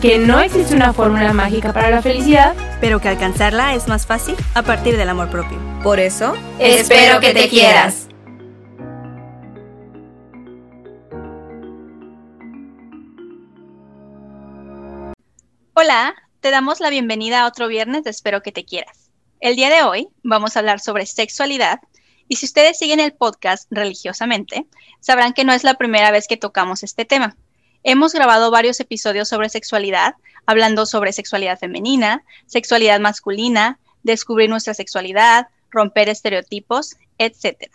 que no existe una fórmula mágica para la felicidad, pero que alcanzarla es más fácil a partir del amor propio. Por eso, Espero que te quieras. Hola, te damos la bienvenida a otro viernes de Espero que te quieras. El día de hoy vamos a hablar sobre sexualidad y si ustedes siguen el podcast religiosamente, sabrán que no es la primera vez que tocamos este tema. Hemos grabado varios episodios sobre sexualidad, hablando sobre sexualidad femenina, sexualidad masculina, descubrir nuestra sexualidad, romper estereotipos, etc.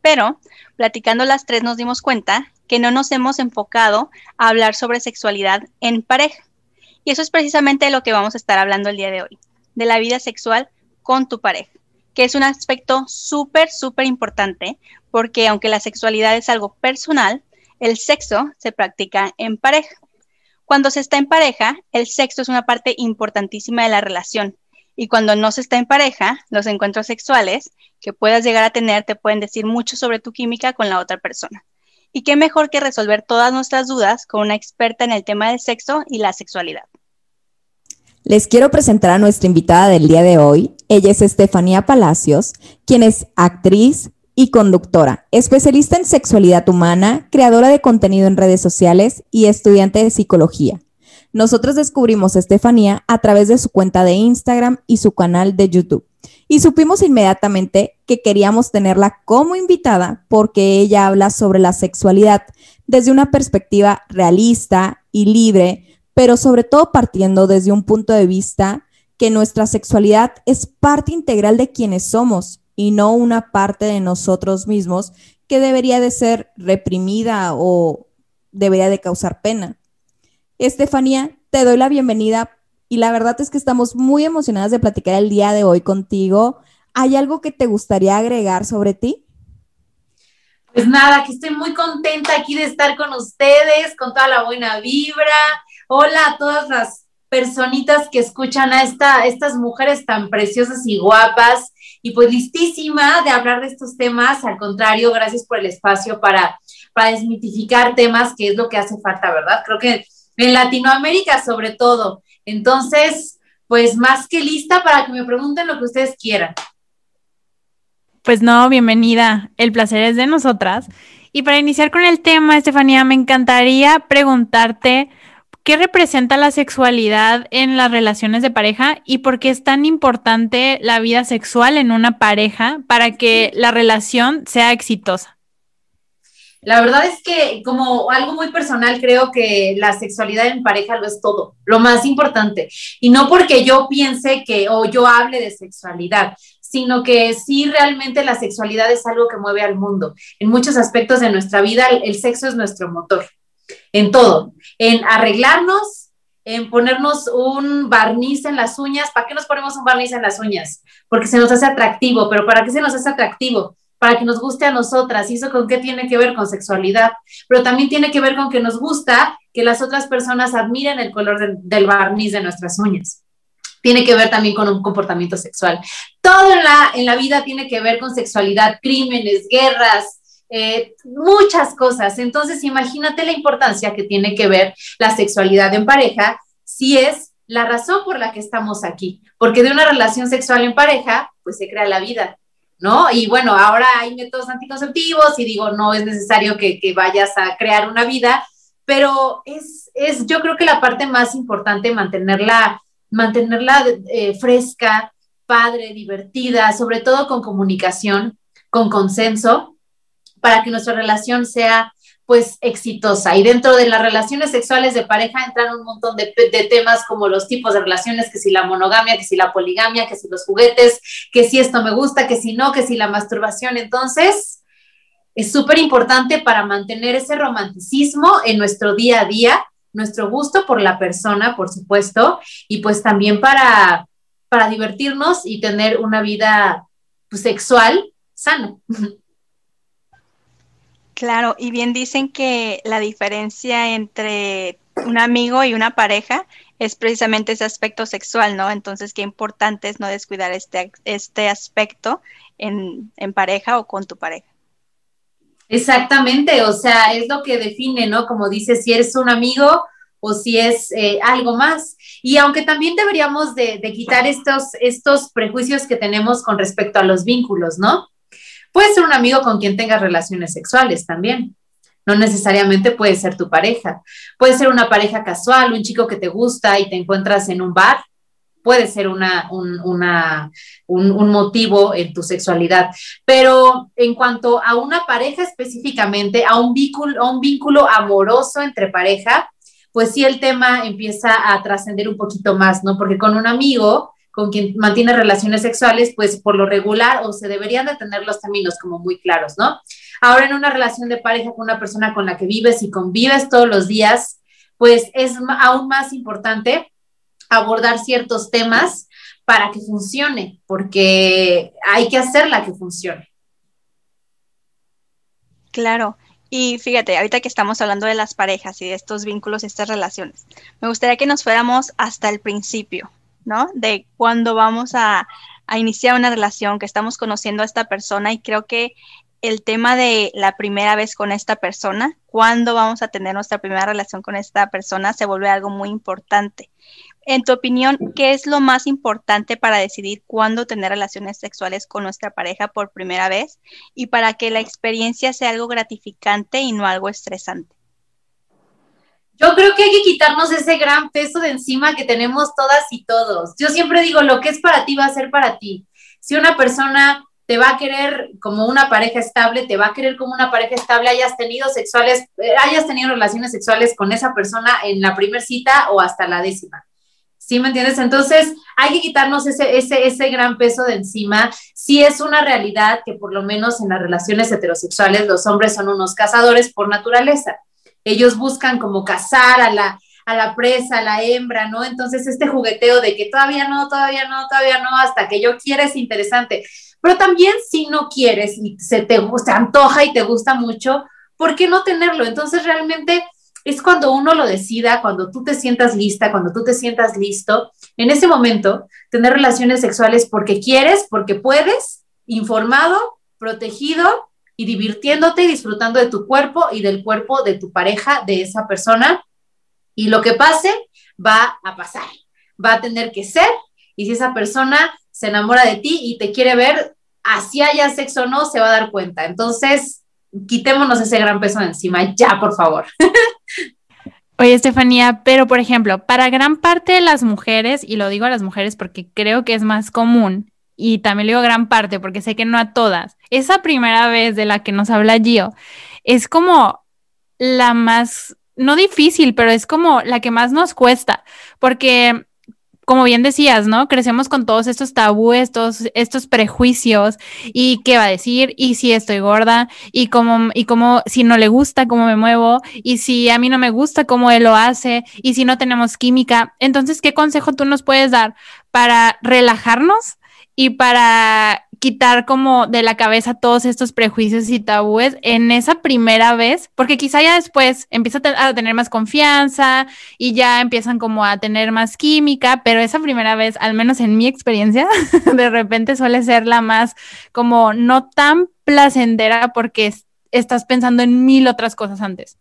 Pero, platicando las tres nos dimos cuenta que no nos hemos enfocado a hablar sobre sexualidad en pareja. Y eso es precisamente lo que vamos a estar hablando el día de hoy, de la vida sexual con tu pareja, que es un aspecto súper, súper importante, porque aunque la sexualidad es algo personal, el sexo se practica en pareja. Cuando se está en pareja, el sexo es una parte importantísima de la relación. Y cuando no se está en pareja, los encuentros sexuales que puedas llegar a tener te pueden decir mucho sobre tu química con la otra persona. Y qué mejor que resolver todas nuestras dudas con una experta en el tema del sexo y la sexualidad. Les quiero presentar a nuestra invitada del día de hoy. Ella es Estefanía Palacios, quien es actriz y conductora, especialista en sexualidad humana, creadora de contenido en redes sociales y estudiante de psicología. Nosotros descubrimos a Estefanía a través de su cuenta de Instagram y su canal de YouTube. Y supimos inmediatamente que queríamos tenerla como invitada porque ella habla sobre la sexualidad desde una perspectiva realista y libre, pero sobre todo partiendo desde un punto de vista que nuestra sexualidad es parte integral de quienes somos y no una parte de nosotros mismos que debería de ser reprimida o debería de causar pena. Estefanía, te doy la bienvenida y la verdad es que estamos muy emocionadas de platicar el día de hoy contigo. ¿Hay algo que te gustaría agregar sobre ti? Pues nada, que estoy muy contenta aquí de estar con ustedes, con toda la buena vibra. Hola a todas las personitas que escuchan a esta, estas mujeres tan preciosas y guapas. Y pues listísima de hablar de estos temas. Al contrario, gracias por el espacio para, para desmitificar temas, que es lo que hace falta, ¿verdad? Creo que en Latinoamérica sobre todo. Entonces, pues más que lista para que me pregunten lo que ustedes quieran. Pues no, bienvenida. El placer es de nosotras. Y para iniciar con el tema, Estefanía, me encantaría preguntarte qué representa la sexualidad en las relaciones de pareja y por qué es tan importante la vida sexual en una pareja para que la relación sea exitosa. La verdad es que como algo muy personal creo que la sexualidad en pareja lo es todo, lo más importante. Y no porque yo piense que o yo hable de sexualidad, sino que sí realmente la sexualidad es algo que mueve al mundo. En muchos aspectos de nuestra vida el sexo es nuestro motor, en todo, en arreglarnos, en ponernos un barniz en las uñas. ¿Para qué nos ponemos un barniz en las uñas? Porque se nos hace atractivo, pero ¿para qué se nos hace atractivo? para que nos guste a nosotras. ¿Y eso con qué tiene que ver? Con sexualidad. Pero también tiene que ver con que nos gusta que las otras personas admiren el color de, del barniz de nuestras uñas. Tiene que ver también con un comportamiento sexual. Todo en la, en la vida tiene que ver con sexualidad, crímenes, guerras, eh, muchas cosas. Entonces, imagínate la importancia que tiene que ver la sexualidad en pareja si es la razón por la que estamos aquí. Porque de una relación sexual en pareja, pues se crea la vida ¿no? Y bueno, ahora hay métodos anticonceptivos y digo, no es necesario que, vayas a crear una vida, pero es, es, yo creo que la parte más importante, mantenerla, mantenerla eh, fresca, padre, divertida, sobre todo con comunicación, con consenso, para que nuestra relación sea pues exitosa. Y dentro de las relaciones sexuales de pareja entran un montón de, temas como los tipos de relaciones, que si la monogamia, que si la poligamia, que si los juguetes, que si esto me gusta, que si no, que si la masturbación. Entonces, es súper importante para mantener ese romanticismo en nuestro día a día, nuestro gusto por la persona, por supuesto, y pues también para para divertirnos y tener una vida pues, sexual sana. Claro, y bien dicen que la diferencia entre un amigo y una pareja es precisamente ese aspecto sexual, ¿no? Entonces, qué importante es no descuidar este, este aspecto en, en pareja o con tu pareja. Exactamente, o sea, es lo que define, ¿no? Como dices, si eres un amigo o si es eh, algo más. Y aunque también deberíamos de, de, quitar estos, estos prejuicios que tenemos con respecto a los vínculos, ¿no? Puede ser un amigo con quien tengas relaciones sexuales también. No necesariamente puede ser tu pareja. Puede ser una pareja casual, un chico que te gusta y te encuentras en un bar. Puede ser una, un, un, un motivo en tu sexualidad. Pero en cuanto a una pareja específicamente, a un vínculo, a un vínculo amoroso entre pareja, pues sí el tema empieza a trascender un poquito más, ¿no? Porque con un amigo con quien mantiene relaciones sexuales, pues por lo regular o se deberían de tener los términos como muy claros, ¿no? Ahora en una relación de pareja con una persona con la que vives y convives todos los días, pues es aún más importante abordar ciertos temas para que funcione, porque hay que hacerla que funcione. Claro. Y fíjate, ahorita que estamos hablando de las parejas y de estos vínculos, estas relaciones, me gustaría que nos fuéramos hasta el principio, ¿no? De cuando vamos a, a, iniciar una relación, que estamos conociendo a esta persona y creo que el tema de la primera vez con esta persona, cuándo vamos a tener nuestra primera relación con esta persona, se vuelve algo muy importante. En tu opinión, ¿qué es lo más importante para decidir cuándo tener relaciones sexuales con nuestra pareja por primera vez y para que la experiencia sea algo gratificante y no algo estresante? Yo creo que hay que quitarnos ese gran peso de encima que tenemos todas y todos. Yo siempre digo, lo que es para ti va a ser para ti. Si una persona te va a querer como una pareja estable, te va a querer como una pareja estable, hayas tenido sexuales, eh, hayas tenido relaciones sexuales con esa persona en la primera cita o hasta la décima. ¿Sí me entiendes? Entonces, hay que quitarnos ese, ese, ese gran peso de encima. Sí es una realidad que por lo menos en las relaciones heterosexuales los hombres son unos cazadores por naturaleza. Ellos buscan como cazar a la, a la presa, a la hembra, ¿no? Entonces, este jugueteo de que todavía no, todavía no, todavía no, hasta que yo quiera es interesante. Pero también si no quieres y se te, se antoja y te gusta mucho, ¿por qué no tenerlo? Entonces, realmente es cuando uno lo decida, cuando tú te sientas lista, cuando tú te sientas listo, en ese momento, tener relaciones sexuales porque quieres, porque puedes, informado, protegido y divirtiéndote y disfrutando de tu cuerpo y del cuerpo de tu pareja, de esa persona. Y lo que pase va a pasar, va a tener que ser. Y si esa persona se enamora de ti y te quiere ver, así haya sexo o no, se va a dar cuenta. Entonces, quitémonos ese gran peso de encima, ya, por favor. Oye, Estefanía, pero por ejemplo, para gran parte de las mujeres, y lo digo a las mujeres porque creo que es más común, y también le digo gran parte porque sé que no a todas, esa primera vez de la que nos habla Gio es como la más, no difícil, pero es como la que más nos cuesta, porque como bien decías, ¿no? Crecemos con todos estos tabúes, estos, estos prejuicios y qué va a decir y si estoy gorda y cómo, y cómo, si no le gusta cómo me muevo y si a mí no me gusta cómo él lo hace y si no tenemos química. Entonces, ¿qué consejo tú nos puedes dar para relajarnos y para quitar como de la cabeza todos estos prejuicios y tabúes en esa primera vez, porque quizá ya después empieza a tener más confianza y ya empiezan como a tener más química, pero esa primera vez, al menos en mi experiencia, de repente suele ser la más como no tan placentera porque estás pensando en mil otras cosas antes.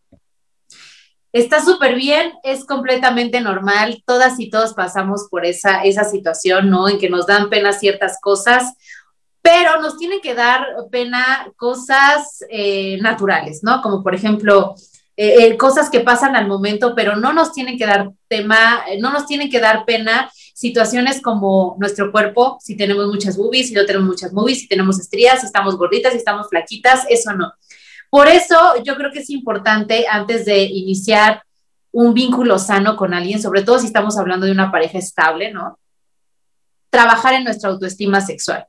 Está súper bien, es completamente normal, todas y todos pasamos por esa, esa situación, ¿no? En que nos dan pena ciertas cosas pero nos tienen que dar pena cosas eh, naturales, ¿no? Como por ejemplo, eh, eh, cosas que pasan al momento, pero no nos tienen que dar tema, no nos tienen que dar pena situaciones como nuestro cuerpo, si tenemos muchas boobies, si no tenemos muchas boobies, si tenemos estrías, si estamos gorditas, si estamos flaquitas, eso no. Por eso yo creo que es importante antes de iniciar un vínculo sano con alguien, sobre todo si estamos hablando de una pareja estable, ¿no? Trabajar en nuestra autoestima sexual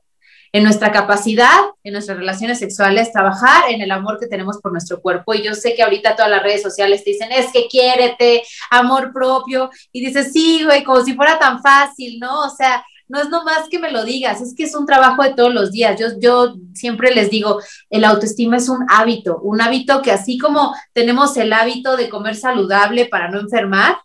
en nuestra capacidad, en nuestras relaciones sexuales, trabajar en el amor que tenemos por nuestro cuerpo. Y yo sé que ahorita todas las redes sociales te dicen, es que quiérete, amor propio. Y dices, sí, güey, como si fuera tan fácil, ¿no? O sea, no es nomás que me lo digas, es que es un trabajo de todos los días. Yo, yo siempre les digo, el autoestima es un hábito, un hábito que así como tenemos el hábito de comer saludable para no enfermar,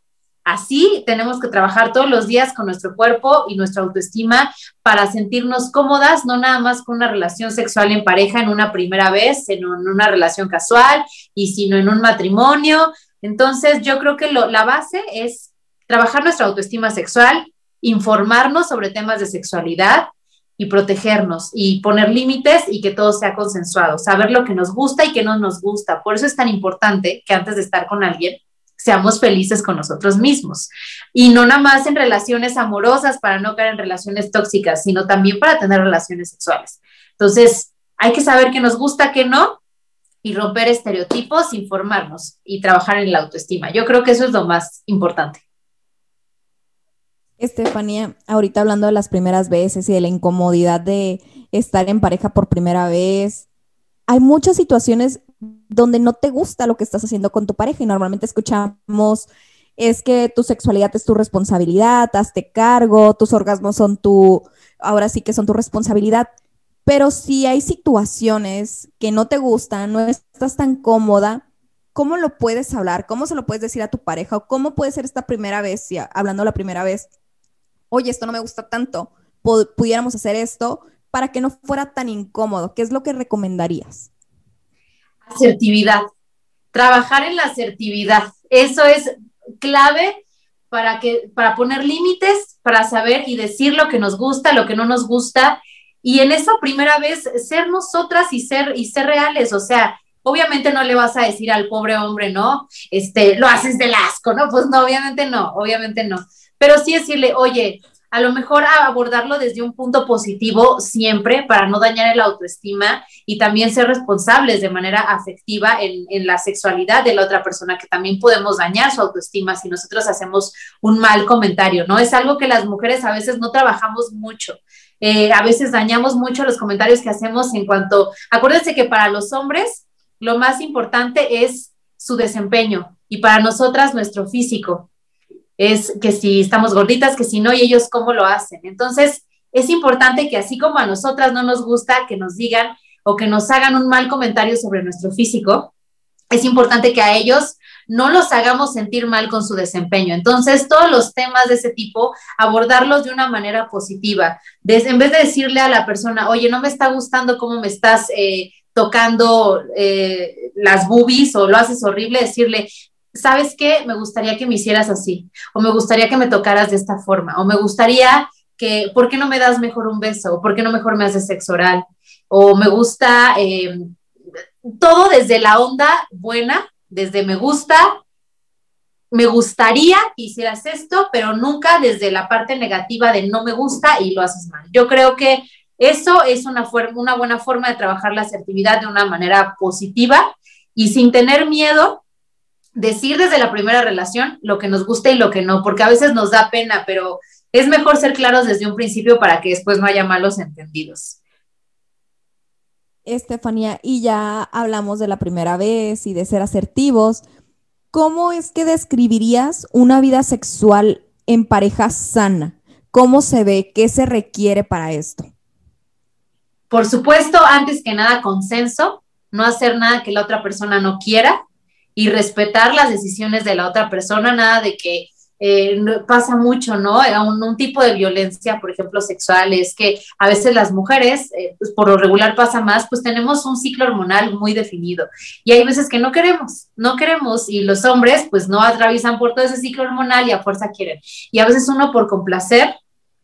Así tenemos que trabajar todos los días con nuestro cuerpo y nuestra autoestima para sentirnos cómodas, no nada más con una relación sexual en pareja en una primera vez, en, una relación casual y sino en un matrimonio. Entonces yo creo que la base es trabajar nuestra autoestima sexual, informarnos sobre temas de sexualidad y protegernos y poner límites y que todo sea consensuado, saber lo que nos gusta y que no nos gusta. Por eso es tan importante que antes de estar con alguien seamos felices con nosotros mismos. Y no nada más en relaciones amorosas para no caer en relaciones tóxicas, sino también para tener relaciones sexuales. Entonces, hay que saber qué nos gusta, qué no, y romper estereotipos, informarnos y trabajar en la autoestima. Yo creo que eso es lo más importante. Estefanía, ahorita hablando de las primeras veces y de la incomodidad de estar en pareja por primera vez, hay muchas situaciones donde no te gusta lo que estás haciendo con tu pareja y normalmente escuchamos es que tu sexualidad es tu responsabilidad, hazte cargo, tus orgasmos son tu, ahora sí que son tu responsabilidad. Pero si hay situaciones que no te gustan, no estás tan cómoda, ¿cómo lo puedes hablar? ¿Cómo se lo puedes decir a tu pareja? ¿O cómo puede ser esta primera vez, hablando la primera vez? Oye, esto no me gusta tanto, pudiéramos hacer esto para que no fuera tan incómodo. ¿Qué es lo que recomendarías? Asertividad. Trabajar en la asertividad. Eso es clave para, que, para poner límites, para saber y decir lo que nos gusta, lo que no nos gusta. Y en esa primera vez, ser nosotras y ser, y ser reales. O sea, obviamente no le vas a decir al pobre hombre, ¿no? Este, lo haces del asco, ¿no? Pues no, obviamente no, obviamente no. Pero sí decirle, oye, a lo mejor abordarlo desde un punto positivo siempre para no dañar el autoestima y también ser responsables de manera afectiva en, la sexualidad de la otra persona, que también podemos dañar su autoestima si nosotros hacemos un mal comentario, ¿no? Es algo que las mujeres a veces no trabajamos mucho. Eh, a veces dañamos mucho los comentarios que hacemos en cuanto, acuérdense que para los hombres lo más importante es su desempeño y para nosotras nuestro físico es que si estamos gorditas, que si no, y ellos cómo lo hacen. Entonces, es importante que así como a nosotras no nos gusta que nos digan o que nos hagan un mal comentario sobre nuestro físico, es importante que a ellos no los hagamos sentir mal con su desempeño. Entonces, todos los temas de ese tipo, abordarlos de una manera positiva. en vez de decirle a la persona, oye, no me está gustando cómo me estás eh, tocando eh, las boobies o lo haces horrible, decirle, ¿sabes qué? Me gustaría que me hicieras así, o me gustaría que me tocaras de esta forma, o me gustaría que, ¿por qué no me das mejor un beso? ¿O por qué no mejor me haces sexo oral? O me gusta, eh, todo desde la onda buena, desde me gusta, me gustaría que hicieras esto, pero nunca desde la parte negativa de no me gusta y lo haces mal. Yo creo que eso es una, una buena forma de trabajar la asertividad de una manera positiva y sin tener miedo decir desde la primera relación lo que nos gusta y lo que no, porque a veces nos da pena, pero es mejor ser claros desde un principio para que después no haya malos entendidos. Estefanía, y ya hablamos de la primera vez y de ser asertivos. ¿Cómo es que describirías una vida sexual en pareja sana? ¿Cómo se ve? ¿Qué se requiere para esto? Por supuesto, antes que nada, consenso, no hacer nada que la otra persona no quiera, y respetar las decisiones de la otra persona, nada de que eh, pasa mucho, ¿no? Un, un, tipo de violencia, por ejemplo, sexual, es que a veces las mujeres, eh, pues por lo regular pasa más, pues tenemos un ciclo hormonal muy definido y hay veces que no queremos, no queremos y los hombres pues no atraviesan por todo ese ciclo hormonal y a fuerza quieren. Y a veces uno por complacer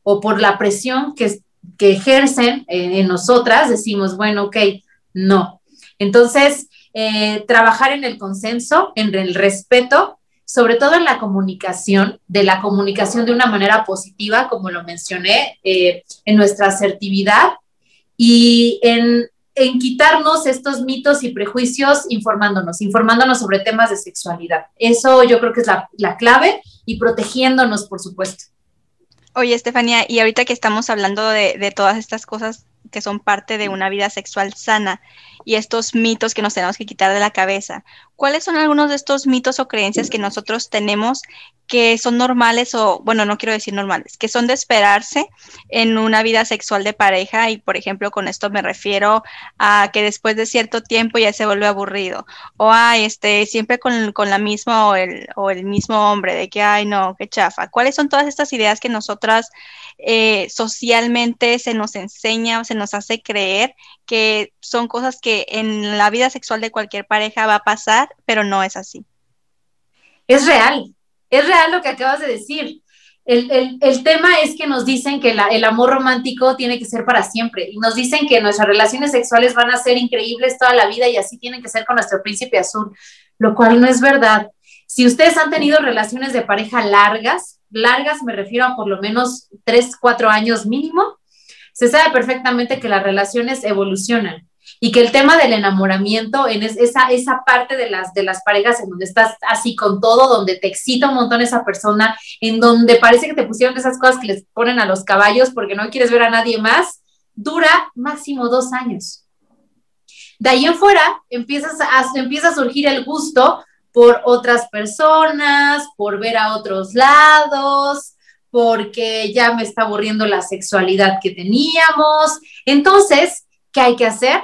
o por la presión que, que ejercen en, en nosotras, decimos, bueno, ok, no. Entonces, eh, trabajar en el consenso, en el respeto, sobre todo en la comunicación, de la comunicación de una manera positiva, como lo mencioné, eh, en nuestra asertividad y en, quitarnos estos mitos y prejuicios informándonos, informándonos sobre temas de sexualidad. Eso yo creo que es la, clave y protegiéndonos, por supuesto. Oye, Estefanía, y ahorita que estamos hablando de, de todas estas cosas que son parte de una vida sexual sana, y estos mitos que nos tenemos que quitar de la cabeza. ¿Cuáles son algunos de estos mitos o creencias que nosotros tenemos que son normales o, bueno, no quiero decir normales, que son de esperarse en una vida sexual de pareja y, por ejemplo, con esto me refiero a que después de cierto tiempo ya se vuelve aburrido o, ay, este, siempre con, con la misma o el, o el mismo hombre, de que, ay, no, qué chafa. ¿Cuáles son todas estas ideas que nosotras eh, socialmente se nos enseña o se nos hace creer que son cosas que en la vida sexual de cualquier pareja va a pasar, pero no es así? Es real, es real lo que acabas de decir. El, tema es que nos dicen que el amor romántico tiene que ser para siempre y nos dicen que nuestras relaciones sexuales van a ser increíbles toda la vida y así tienen que ser con nuestro príncipe azul, lo cual no es verdad. Si ustedes han tenido relaciones de pareja largas, largas me refiero a por lo menos tres, cuatro años mínimo, se sabe perfectamente que las relaciones evolucionan y que el tema del enamoramiento en esa, esa parte de las, de las parejas en donde estás así con todo, donde te excita un montón esa persona, en donde parece que te pusieron esas cosas que les ponen a los caballos porque no quieres ver a nadie más, dura máximo dos años. De ahí en fuera empiezas empieza a surgir el gusto por otras personas, por ver a otros lados, porque ya me está aburriendo la sexualidad que teníamos. Entonces, ¿qué hay que hacer?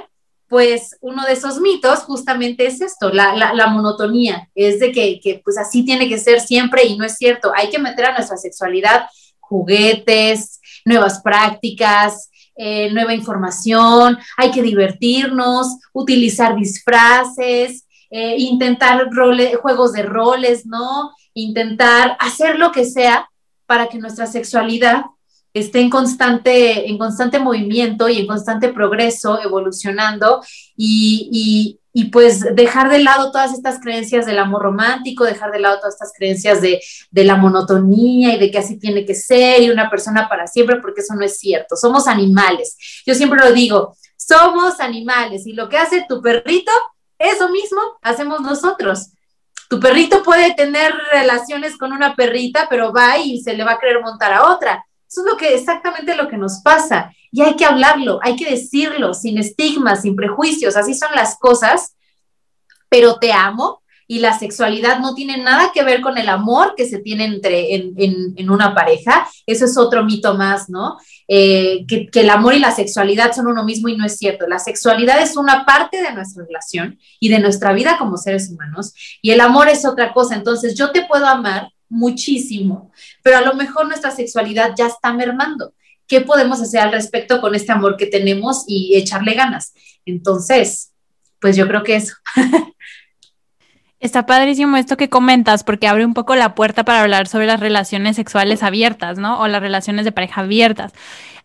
Pues uno de esos mitos justamente es esto, la, monotonía, es de que, que, pues así tiene que ser siempre y no es cierto. Hay que meter a nuestra sexualidad juguetes, nuevas prácticas, eh, nueva información, hay que divertirnos, utilizar disfraces, eh, intentar juegos de roles, ¿no? Intentar hacer lo que sea para que nuestra sexualidad esté en constante, en constante movimiento y en constante progreso, evolucionando y, pues dejar de lado todas estas creencias del amor romántico, dejar de lado todas estas creencias de, de, la monotonía y de que así tiene que ser y una persona para siempre, porque eso no es cierto. Somos animales. Yo siempre lo digo, somos animales y lo que hace tu perrito eso mismo hacemos nosotros. Tu perrito puede tener relaciones con una perrita, pero va y se le va a querer montar a otra. Eso es lo que exactamente lo que nos pasa. Y hay que hablarlo, hay que decirlo, sin estigmas, sin prejuicios. Así son las cosas. Pero te amo, y la sexualidad no tiene nada que ver con el amor que se tiene entre, en, una pareja. Eso es otro mito más, ¿no? Eh, que, que, el amor y la sexualidad son uno mismo y no es cierto. La sexualidad es una parte de nuestra relación y de nuestra vida como seres humanos y el amor es otra cosa. Entonces yo te puedo amar muchísimo, pero a lo mejor nuestra sexualidad ya está mermando. ¿Qué podemos hacer al respecto con este amor que tenemos y echarle ganas? Entonces, pues yo creo que eso. Está padrísimo esto que comentas porque abre un poco la puerta para hablar sobre las relaciones sexuales abiertas, ¿no? O las relaciones de pareja abiertas.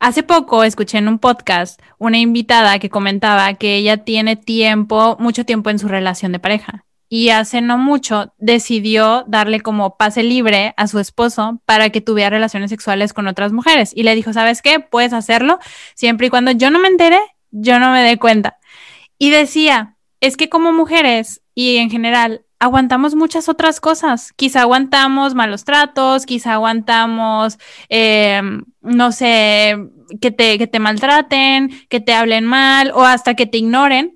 Hace poco escuché en un podcast una invitada que comentaba que ella tiene tiempo, mucho tiempo en su relación de pareja. Y hace no mucho decidió darle como pase libre a su esposo para que tuviera relaciones sexuales con otras mujeres. Y le dijo, ¿sabes qué? Puedes hacerlo siempre y cuando yo no me entere, yo no me dé cuenta. Y decía, es que como mujeres y en general aguantamos muchas otras cosas. Quizá aguantamos malos tratos, quizá aguantamos, em, no sé, que te, que te maltraten, que te hablen mal o hasta que te ignoren.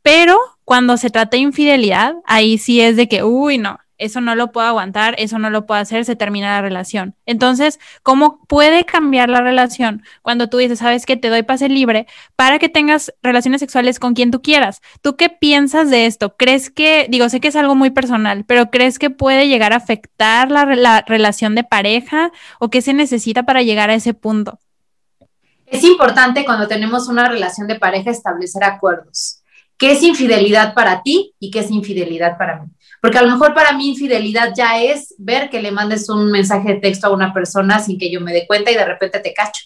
Pero cuando se trata de infidelidad, ahí sí es de que, uy, no, eso no lo puedo aguantar, eso no lo puedo hacer, se termina la relación. Entonces, ¿cómo puede cambiar la relación cuando tú dices, sabes que te doy pase libre para que tengas relaciones sexuales con quien tú quieras? ¿Tú qué piensas de esto? ¿Crees que, digo, sé que es algo muy personal, pero crees que puede llegar a afectar la, la relación de pareja o qué se necesita para llegar a ese punto? Es importante cuando tenemos una relación de pareja establecer acuerdos. ¿Qué es infidelidad para ti y qué es infidelidad para mí? Porque a lo mejor para mí infidelidad ya es ver que le mandes un mensaje de texto a una persona sin que yo me dé cuenta y de repente te cacho.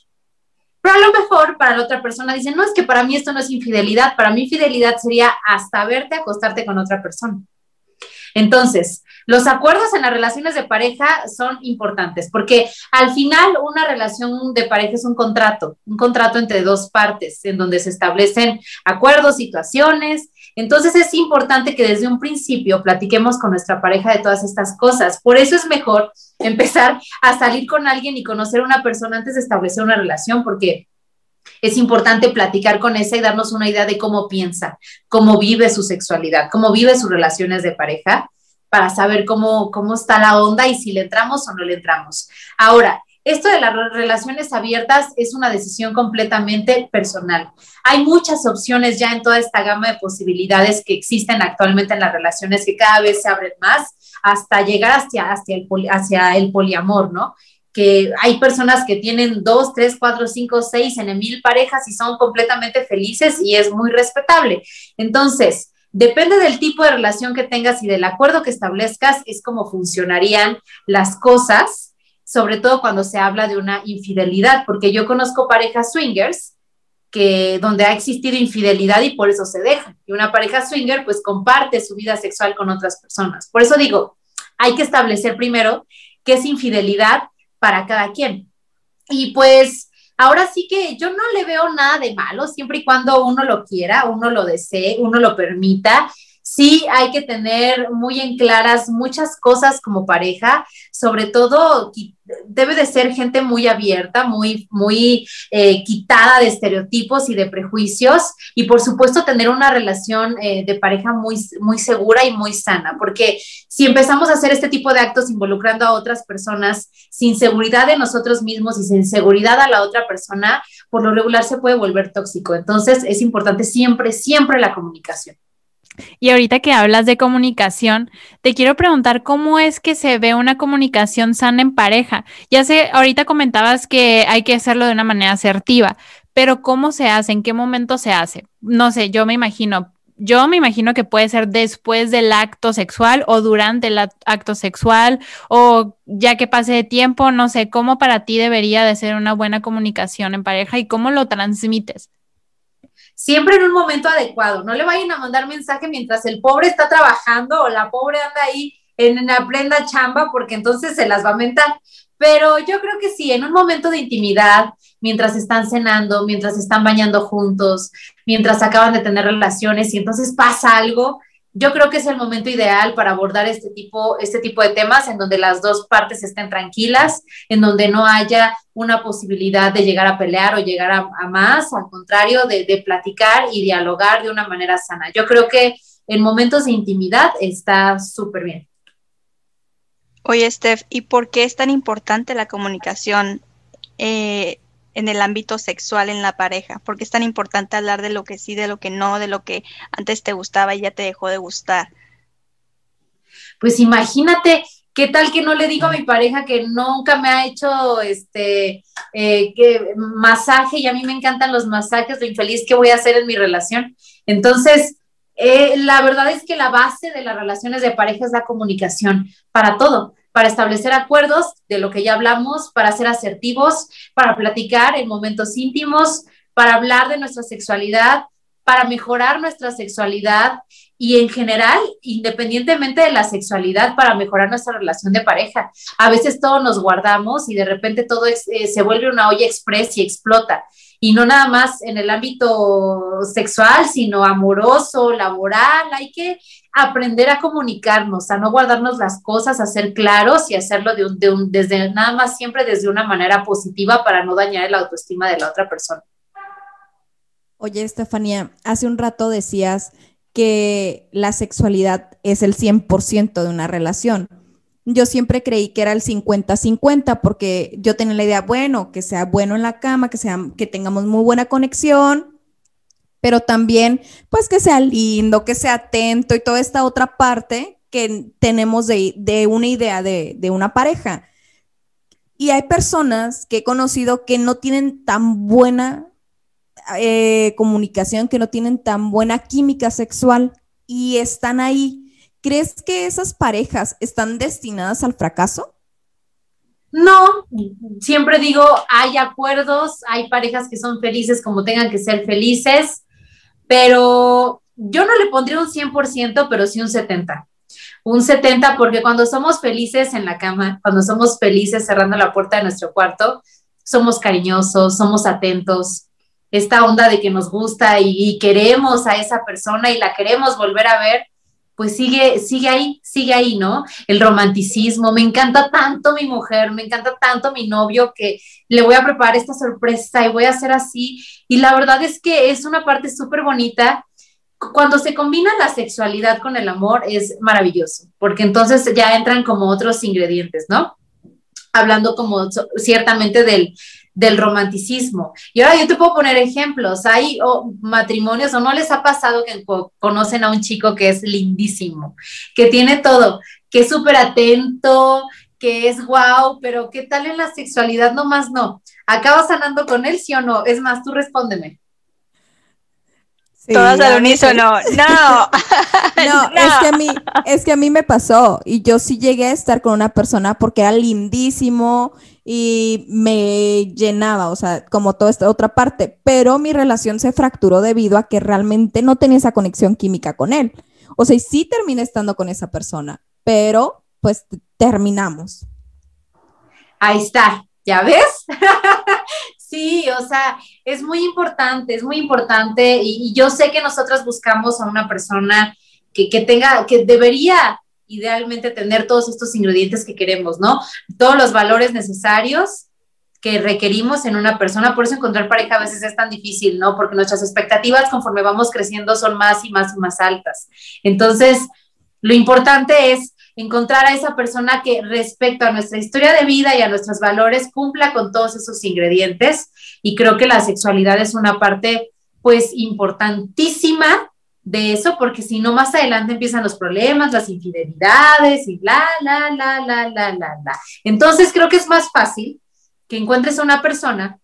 Pero a lo mejor para la otra persona dice, no, es que para mí esto no es infidelidad, para mí infidelidad sería hasta verte acostarte con otra persona. Entonces, los acuerdos en las relaciones de pareja son importantes porque al final una relación de pareja es un contrato, un contrato entre dos partes en donde se establecen acuerdos, situaciones entonces es importante que desde un principio platiquemos con nuestra pareja de todas estas cosas. Por eso es mejor empezar a salir con alguien y conocer a una persona antes de establecer una relación, porque es importante platicar con esa y darnos una idea de cómo piensa, cómo vive su sexualidad, cómo vive sus relaciones de pareja, para saber cómo, cómo está la onda y si le entramos o no le entramos. Ahora, esto de las relaciones abiertas es una decisión completamente personal. Hay muchas opciones ya en toda esta gama de posibilidades que existen actualmente en las relaciones que cada vez se abren más hasta llegar hacia, el, hacia el poliamor, ¿no? Que hay personas que tienen dos, tres, cuatro, cinco, seis en mil parejas y son completamente felices y es muy respetable. Entonces, depende del tipo de relación que tengas y del acuerdo que establezcas, es como funcionarían las cosas, sobre todo cuando se habla de una infidelidad, porque yo conozco parejas swingers que donde ha existido infidelidad y por eso se dejan. Y una pareja swinger pues comparte su vida sexual con otras personas. Por eso digo, hay que establecer primero qué es infidelidad para cada quien. Y pues ahora sí que yo no le veo nada de malo, siempre y cuando uno lo quiera, uno lo desee, uno lo permita sí hay que tener muy en claras muchas cosas como pareja, sobre todo debe de ser gente muy abierta, muy, muy eh, quitada de estereotipos y de prejuicios y por supuesto tener una relación eh, de pareja muy, muy segura y muy sana, porque si empezamos a hacer este tipo de actos involucrando a otras personas sin seguridad de nosotros mismos y sin seguridad a la otra persona, por lo regular se puede volver tóxico. Entonces es importante siempre, siempre la comunicación. Y ahorita que hablas de comunicación, te quiero preguntar cómo es que se ve una comunicación sana en pareja. Ya sé, ahorita comentabas que hay que hacerlo de una manera asertiva, pero ¿cómo se hace? ¿En qué momento se hace? No sé, yo me imagino, yo me imagino que puede ser después del acto sexual o durante el acto sexual o ya que pase de tiempo, no sé, ¿cómo para ti debería de ser una buena comunicación en pareja y cómo lo transmites? Siempre en un momento adecuado. No le vayan a mandar mensaje mientras el pobre está trabajando o la pobre anda ahí en la prenda chamba, porque entonces se las va a mentar. Pero yo creo que sí, en un momento de intimidad, mientras están cenando, mientras están bañando juntos, mientras acaban de tener relaciones y entonces pasa algo, yo creo que es el momento ideal para abordar este tipo, este tipo de temas en donde las dos partes estén tranquilas, en donde no haya una posibilidad de llegar a pelear o llegar a, más, al contrario, de, platicar y dialogar de una manera sana. Yo creo que en momentos de intimidad está súper bien. Oye, Steph, ¿y por qué es tan importante la comunicación eh, en el ámbito sexual en la pareja? ¿Por qué es tan importante hablar de lo que sí, de lo que no, de lo que antes te gustaba y ya te dejó de gustar? Pues imagínate, ¿qué tal que no le digo a mi pareja que nunca me ha hecho este eh, que, masaje y a mí me encantan los masajes, lo infeliz que voy a hacer en mi relación? Entonces, eh, la verdad es que la base de las relaciones de pareja es la comunicación para todo para establecer acuerdos de lo que ya hablamos, para ser asertivos, para platicar en momentos íntimos, para hablar de nuestra sexualidad, para mejorar nuestra sexualidad y en general, independientemente de la sexualidad, para mejorar nuestra relación de pareja. A veces todo nos guardamos y de repente todo eh, se vuelve una olla express y explota y no nada más en el ámbito sexual, sino amoroso, laboral. Hay que aprender a comunicarnos, a no guardarnos las cosas, a ser claros y hacerlo de un, de un, desde nada más siempre desde una manera positiva para no dañar la autoestima de la otra persona. Oye, Estefanía, hace un rato decías que la sexualidad es el 100% de una relación yo siempre creí que era el 50-50 porque yo tenía la idea, bueno, que sea bueno en la cama, que, sea, que tengamos muy buena conexión, pero también pues que sea lindo, que sea atento y toda esta otra parte que tenemos de, una idea de, una pareja. Y hay personas que he conocido que no tienen tan buena eh, comunicación, que no tienen tan buena química sexual y están ahí ¿Crees que esas parejas están destinadas al fracaso? No, siempre digo, hay acuerdos, hay parejas que son felices como tengan que ser felices, pero yo no le pondría un 100%, pero sí un 70%. Un 70% porque cuando somos felices en la cama, cuando somos felices cerrando la puerta de nuestro cuarto, somos cariñosos, somos atentos, esta onda de que nos gusta y, y queremos a esa persona y la queremos volver a ver, pues sigue, sigue ahí, sigue ahí, ¿no? El romanticismo, me encanta tanto mi mujer, me encanta tanto mi novio que le voy a preparar esta sorpresa y voy a hacer así. Y la verdad es que es una parte súper bonita. Cuando se combina la sexualidad con el amor es maravilloso, porque entonces ya entran como otros ingredientes, ¿no? Hablando como ciertamente del, del romanticismo. Y ahora yo te puedo poner ejemplos. Hay matrimonios o no les ha pasado que conocen a un chico que es lindísimo, que tiene todo, que es súper atento, que es guau, pero ¿qué tal en la sexualidad? No más no. ¿Acabas sanando con él, sí o no? Es más, tú respóndeme. Todas al unísono. No. no, es que a mí, es que a mí me pasó y yo sí llegué a estar con una persona porque era lindísimo y me llenaba, o sea, como toda esta otra parte, pero mi relación se fracturó debido a que realmente no tenía esa conexión química con él. O sea, y sí terminé estando con esa persona, pero pues terminamos. Ahí está, ¿ya ves? sí, o sea, es muy importante, es muy importante y, yo sé que nosotros buscamos a una persona que, que tenga, que debería idealmente tener todos estos ingredientes que queremos, ¿no? Todos los valores necesarios que requerimos en una persona. Por eso encontrar pareja a veces es tan difícil, ¿no? Porque nuestras expectativas conforme vamos creciendo son más y más y más altas. Entonces, lo importante es encontrar a esa persona que respecto a nuestra historia de vida y a nuestros valores cumpla con todos esos ingredientes. Y creo que la sexualidad es una parte, pues, importantísima de eso, porque si no, más adelante empiezan los problemas, las infidelidades y la, la, la, la, la, la, la. Entonces creo que es más fácil que encuentres a una persona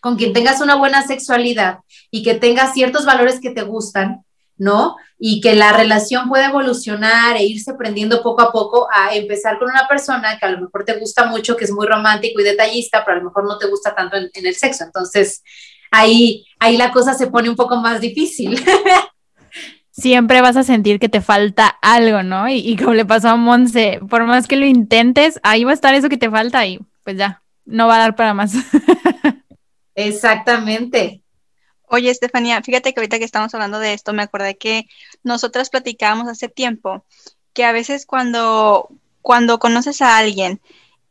con quien tengas una buena sexualidad y que tengas ciertos valores que te gustan, ¿no? Y que la relación pueda evolucionar e irse prendiendo poco a poco a empezar con una persona que a lo mejor te gusta mucho, que es muy romántico y detallista, pero a lo mejor no te gusta tanto en, en el sexo. Entonces, ahí, ahí la cosa se pone un poco más difícil. siempre vas a sentir que te falta algo, ¿no? Y, como le pasó a Monse, por más que lo intentes, ahí va a estar eso que te falta y pues ya, no va a dar para más. Exactamente. Oye, Estefanía, fíjate que ahorita que estamos hablando de esto, me acordé que nosotras platicábamos hace tiempo que a veces cuando, cuando conoces a alguien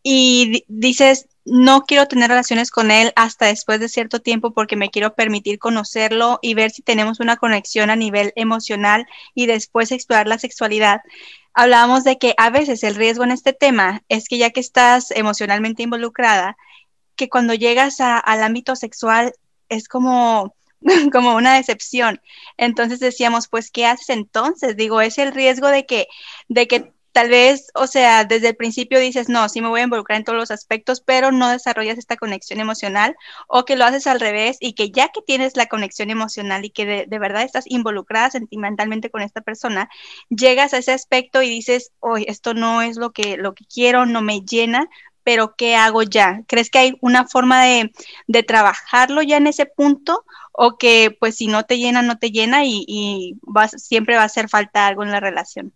y dices, no quiero tener relaciones con él hasta después de cierto tiempo porque me quiero permitir conocerlo y ver si tenemos una conexión a nivel emocional y después explorar la sexualidad. Hablábamos de que a veces el riesgo en este tema es que ya que estás emocionalmente involucrada, que cuando llegas al ámbito sexual es como como una decepción. Entonces decíamos, pues, ¿qué haces entonces? Digo, es el riesgo de que, de que tal vez, o sea, desde el principio dices, no, sí me voy a involucrar en todos los aspectos, pero no desarrollas esta conexión emocional o que lo haces al revés y que ya que tienes la conexión emocional y que de, verdad estás involucrada sentimentalmente con esta persona, llegas a ese aspecto y dices, oye, esto no es lo que, lo que quiero, no me llena, pero ¿qué hago ya? ¿Crees que hay una forma de, de trabajarlo ya en ese punto? ¿O que pues si no te llena, no te llena y, y siempre va a hacer falta algo en la relación?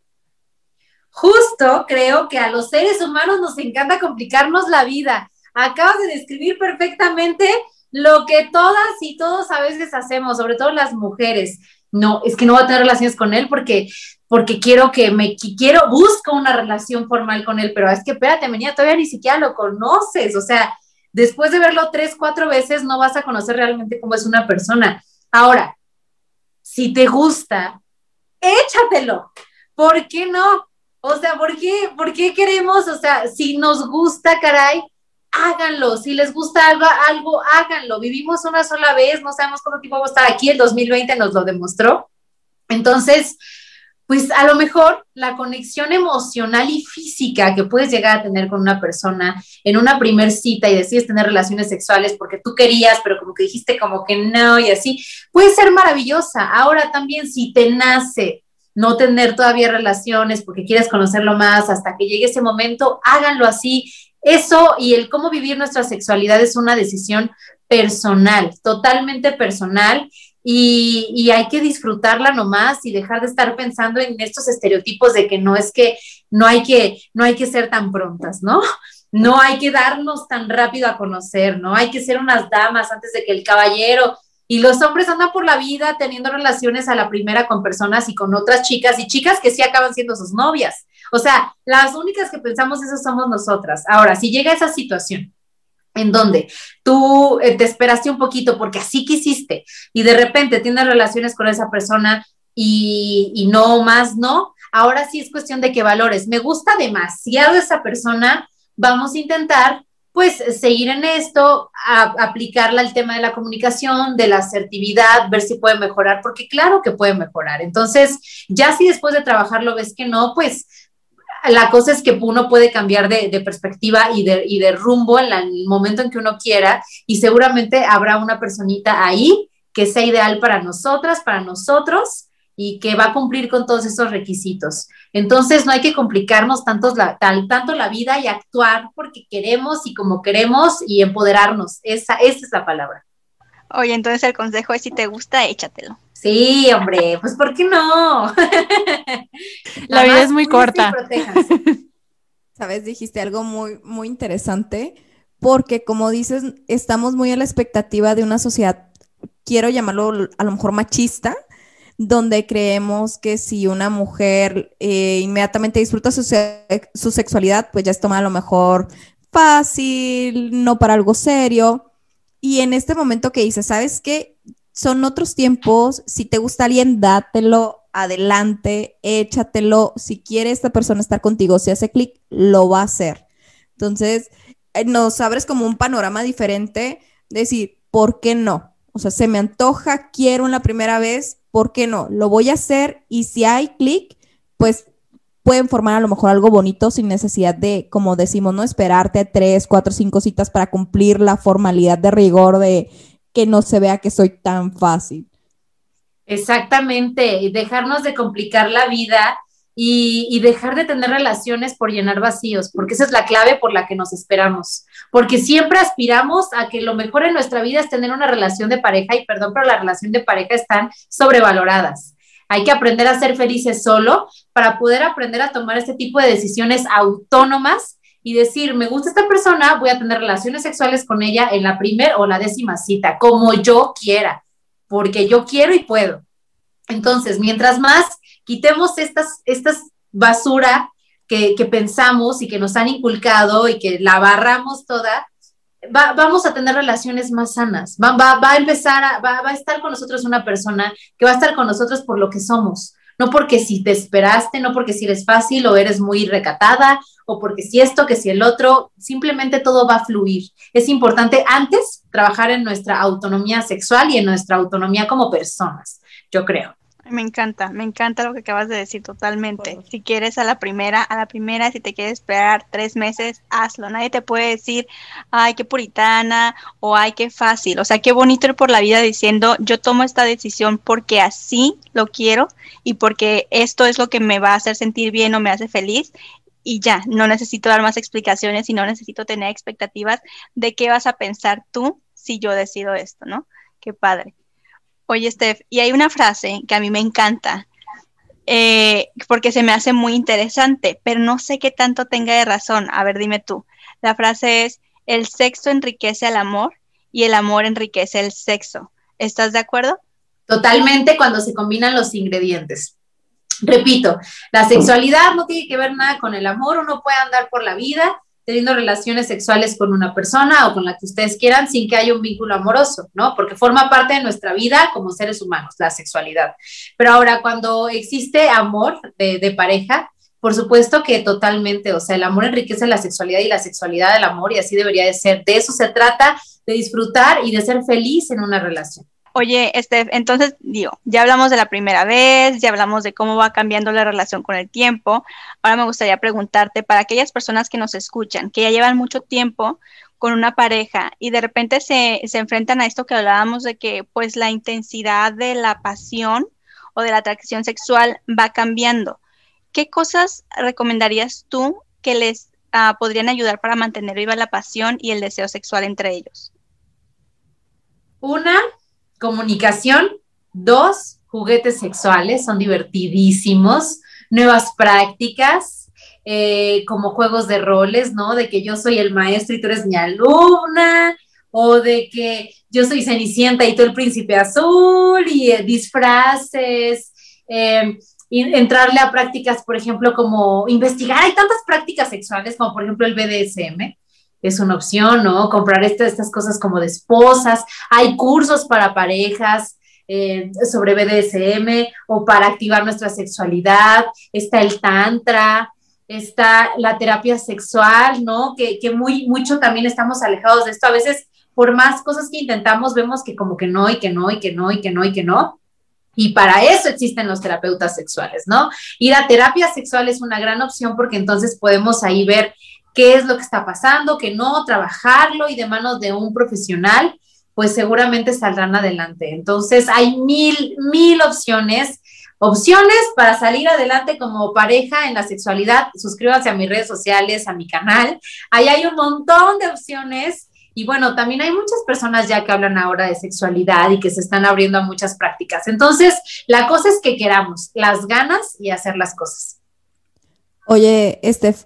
Justo creo que a los seres humanos nos encanta complicarnos la vida. Acabas de describir perfectamente lo que todas y todos a veces hacemos, sobre todo las mujeres. No, es que no voy a tener relaciones con él porque porque quiero que me quiero busco una relación formal con él, pero es que espérate, venía todavía ni siquiera lo conoces, o sea, después de verlo tres, cuatro veces no vas a conocer realmente cómo es una persona. Ahora, si te gusta, échatelo. ¿Por qué no? O sea, ¿por qué, ¿por qué queremos? O sea, si nos gusta, caray, háganlo. Si les gusta algo, algo, háganlo. Vivimos una sola vez, no sabemos cuánto tiempo vamos a estar aquí. El 2020 nos lo demostró. Entonces, pues a lo mejor la conexión emocional y física que puedes llegar a tener con una persona en una primer cita y decides tener relaciones sexuales porque tú querías, pero como que dijiste como que no y así, puede ser maravillosa. Ahora también si te nace no tener todavía relaciones porque quieres conocerlo más hasta que llegue ese momento, háganlo así. Eso y el cómo vivir nuestra sexualidad es una decisión personal, totalmente personal. Y, hay que disfrutarla nomás y dejar de estar pensando en estos estereotipos de que no es que no hay que no hay que ser tan prontas, ¿no? No hay que darnos tan rápido a conocer, ¿no? Hay que ser unas damas antes de que el caballero Y los hombres andan por la vida teniendo relaciones a la primera con personas y con otras chicas y chicas que sí acaban siendo sus novias. O sea, las únicas que pensamos eso somos nosotras. Ahora, si llega esa situación en donde tú eh, te esperaste un poquito porque así quisiste y de repente tienes relaciones con esa persona y, y no más, no, ahora sí es cuestión de que valores. Me gusta demasiado esa persona, vamos a intentar pues seguir en esto, aplicarla al tema de la comunicación, de la asertividad, ver si puede mejorar, porque claro que puede mejorar. Entonces, ya si después de trabajarlo ves que no, pues la cosa es que uno puede cambiar de, perspectiva y de, y de rumbo en, el momento en que uno quiera y seguramente habrá una personita ahí que sea ideal para nosotras, para nosotros y que va a cumplir con todos esos requisitos. Entonces no hay que complicarnos tanto la, tanto la vida y actuar porque queremos y como queremos y empoderarnos. Esa, esa es la palabra. Oye, entonces el consejo es si te gusta, échatelo. Sí, hombre, pues ¿por qué no? La, vida es muy corta. Sabes, dijiste algo muy, muy interesante, porque como dices, estamos muy a la expectativa de una sociedad, quiero llamarlo a lo mejor machista, donde creemos que si una mujer eh, inmediatamente disfruta su, su sexualidad, pues ya es tomada a lo mejor fácil, no para algo serio. Y en este momento que dices, ¿sabes qué? son otros tiempos. Si te gusta alguien, dátelo, adelante, échatelo. Si quiere esta persona estar contigo, si hace clic, lo va a hacer. Entonces, eh, nos abres como un panorama diferente, decir, ¿por qué no? O sea, se me antoja, quiero en la primera vez, ¿por qué no? Lo voy a hacer y si hay clic, pues pueden formar a lo mejor algo bonito sin necesidad de, como decimos, no esperarte tres, cuatro, cinco citas para cumplir la formalidad de rigor de que no se vea que soy tan fácil. Exactamente, dejarnos de complicar la vida y, dejar de tener relaciones por llenar vacíos, porque esa es la clave por la que nos esperamos, porque siempre aspiramos a que lo mejor en nuestra vida es tener una relación de pareja y perdón, pero la relación de pareja están sobrevaloradas. Hay que aprender a ser felices solo para poder aprender a tomar este tipo de decisiones autónomas y decir, me gusta esta persona, voy a tener relaciones sexuales con ella en la primera o la décima cita, como yo quiera, porque yo quiero y puedo. Entonces, mientras más quitemos estas, estas basura que, pensamos y que nos han inculcado y que la barramos toda, vamos a tener relaciones más sanas. Va, va, a empezar, a, va, va a estar con nosotros una persona que va a estar con nosotros por lo que somos, no porque si te esperaste, no porque si eres fácil o eres muy recatada, o porque si esto, que si el otro, simplemente todo va a fluir. Es importante antes trabajar en nuestra autonomía sexual y en nuestra autonomía como personas, yo creo. Me encanta, me encanta lo que acabas de decir totalmente. Si quieres a la primera, a la primera, si te quieres esperar tres meses, hazlo. Nadie te puede decir, ay, qué puritana o ay, qué fácil. O sea, qué bonito ir por la vida diciendo, yo tomo esta decisión porque así lo quiero y porque esto es lo que me va a hacer sentir bien o me hace feliz. Y ya, no necesito dar más explicaciones y no necesito tener expectativas de qué vas a pensar tú si yo decido esto, ¿no? Qué padre. Oye, Steph, y hay una frase que a mí me encanta, eh, porque se me hace muy interesante, pero no sé qué tanto tenga de razón. A ver, dime tú. La frase es, el sexo enriquece al amor y el amor enriquece el sexo. ¿Estás de acuerdo? Totalmente cuando se combinan los ingredientes. Repito, la sexualidad no tiene que ver nada con el amor, uno puede andar por la vida teniendo relaciones sexuales con una persona o con la que ustedes quieran sin que haya un vínculo amoroso, ¿no? Porque forma parte de nuestra vida como seres humanos, la sexualidad. Pero ahora, cuando existe amor de, pareja, por supuesto que totalmente, o sea, el amor enriquece la sexualidad y la sexualidad del amor y así debería de ser. De eso se trata, de disfrutar y de ser feliz en una relación. Oye, este, entonces, digo, ya hablamos de la primera vez, ya hablamos de cómo va cambiando la relación con el tiempo. Ahora me gustaría preguntarte, para aquellas personas que nos escuchan, que ya llevan mucho tiempo con una pareja y de repente se, se enfrentan a esto que hablábamos de que pues la intensidad de la pasión o de la atracción sexual va cambiando. ¿Qué cosas recomendarías tú que les ah, podrían ayudar para mantener viva la pasión y el deseo sexual entre ellos? Una, comunicación. Dos, juguetes sexuales, son divertidísimos. Nuevas prácticas, eh, como juegos de roles, ¿no? De que yo soy el maestro y tú eres mi alumna, o de que yo soy Cenicienta y tú el príncipe azul y eh, disfraces, eh, entrarle a prácticas, por ejemplo, como investigar, hay tantas prácticas sexuales como por ejemplo el BDSM, es una opción, ¿no? Comprar estas cosas como de esposas, hay cursos para parejas, eh, sobre BDSM o para activar nuestra sexualidad, está el tantra, está la terapia sexual, ¿no? Que, que, muy, mucho también estamos alejados de esto. A veces, por más cosas que intentamos, vemos que como que no, y que no, y que no, y que no, y que no. Y para eso existen los terapeutas sexuales, ¿no? Y la terapia sexual es una gran opción porque entonces podemos ahí ver qué es lo que está pasando, que no, trabajarlo y de manos de un profesional pues seguramente saldrán adelante. Entonces hay mil, mil opciones, opciones para salir adelante como pareja en la sexualidad. Suscríbanse a mis redes sociales, a mi canal. Ahí hay un montón de opciones. Y bueno, también hay muchas personas ya que hablan ahora de sexualidad y que se están abriendo a muchas prácticas. Entonces, la cosa es que queramos las ganas y hacer las cosas. Oye, Estef,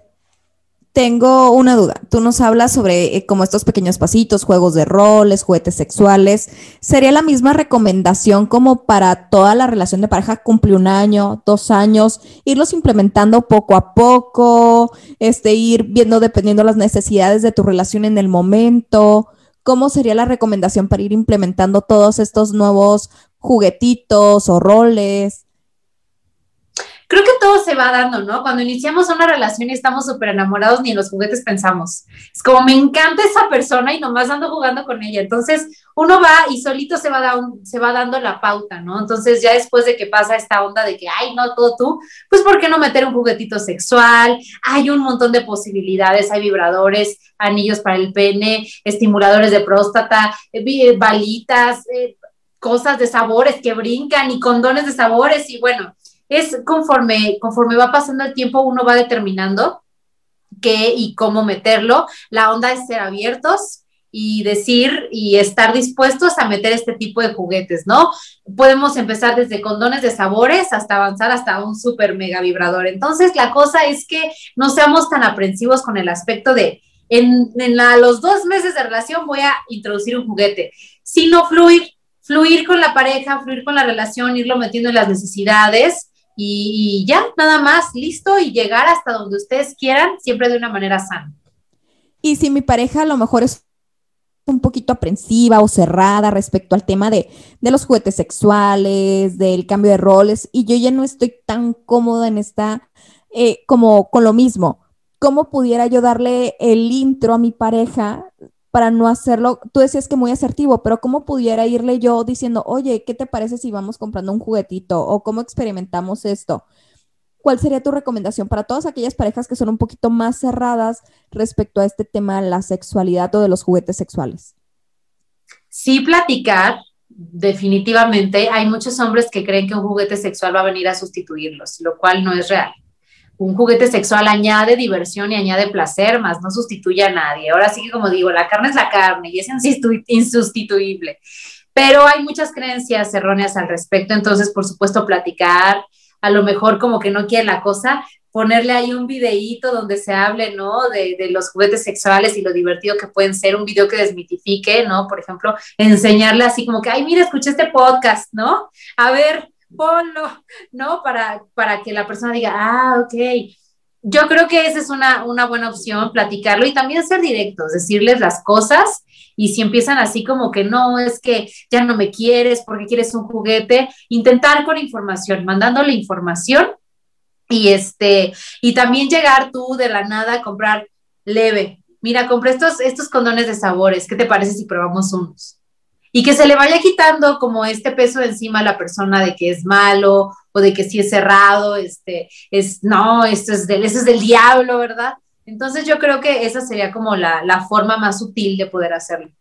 tengo una duda. Tú nos hablas sobre eh, como estos pequeños pasitos, juegos de roles, juguetes sexuales. ¿Sería la misma recomendación como para toda la relación de pareja cumple un año, dos años, irlos implementando poco a poco, este, ir viendo dependiendo las necesidades de tu relación en el momento? ¿Cómo sería la recomendación para ir implementando todos estos nuevos juguetitos o roles? Creo que todo se va dando, ¿no? Cuando iniciamos una relación y estamos súper enamorados, ni en los juguetes pensamos. Es como me encanta esa persona y nomás ando jugando con ella. Entonces, uno va y solito se va, se va dando la pauta, ¿no? Entonces, ya después de que pasa esta onda de que, ay, no, todo tú, pues, ¿por qué no meter un juguetito sexual? Hay un montón de posibilidades, hay vibradores, anillos para el pene, estimuladores de próstata, eh, balitas, eh, cosas de sabores que brincan y condones de sabores y bueno es conforme, conforme va pasando el tiempo, uno va determinando qué y cómo meterlo. La onda es ser abiertos y decir y estar dispuestos a meter este tipo de juguetes, ¿no? Podemos empezar desde condones de sabores hasta avanzar hasta un super mega vibrador. Entonces, la cosa es que no seamos tan aprensivos con el aspecto de en, los dos meses de relación voy a introducir un juguete, sino fluir, fluir con la pareja, fluir con la relación, irlo metiendo en las necesidades y, ya, nada más, listo y llegar hasta donde ustedes quieran, siempre de una manera sana. Y si mi pareja a lo mejor es un poquito aprensiva o cerrada respecto al tema de, de, los juguetes sexuales, del cambio de roles, y yo ya no estoy tan cómoda en esta, eh, como con lo mismo. ¿Cómo pudiera yo darle el intro a mi pareja para no hacerlo, tú decías que muy asertivo, pero ¿cómo pudiera irle yo diciendo, oye, ¿qué te parece si vamos comprando un juguetito o cómo experimentamos esto? ¿Cuál sería tu recomendación para todas aquellas parejas que son un poquito más cerradas respecto a este tema de la sexualidad o de los juguetes sexuales? Sí, platicar, definitivamente. Hay muchos hombres que creen que un juguete sexual va a venir a sustituirlos, lo cual no es real un juguete sexual añade diversión y añade placer, más no sustituye a nadie. Ahora sí que como digo, la carne es la carne y es insustituible. Pero hay muchas creencias erróneas al respecto, entonces por supuesto platicar, a lo mejor como que no quiere la cosa, ponerle ahí un videíto donde se hable, ¿no? De, de, los juguetes sexuales y lo divertido que pueden ser, un video que desmitifique, ¿no? Por ejemplo, enseñarle así como que, ay, mira, escuché este podcast, ¿no? A ver, ponlo, ¿no? Para, para que la persona diga, ah, ok. Yo creo que esa es una, una buena opción, platicarlo y también ser directos, decirles las cosas y si empiezan así como que no, es que ya no me quieres porque quieres un juguete, intentar con información, mandándole información y este, y también llegar tú de la nada a comprar leve. Mira, compré estos, estos condones de sabores, ¿qué te parece si probamos unos? Y que se le vaya quitando como este peso de encima a la persona de que es malo o de que sí es cerrado, este, es, no, esto es del, es del diablo, ¿verdad? Entonces yo creo que esa sería como la, la forma más sutil de poder hacerlo.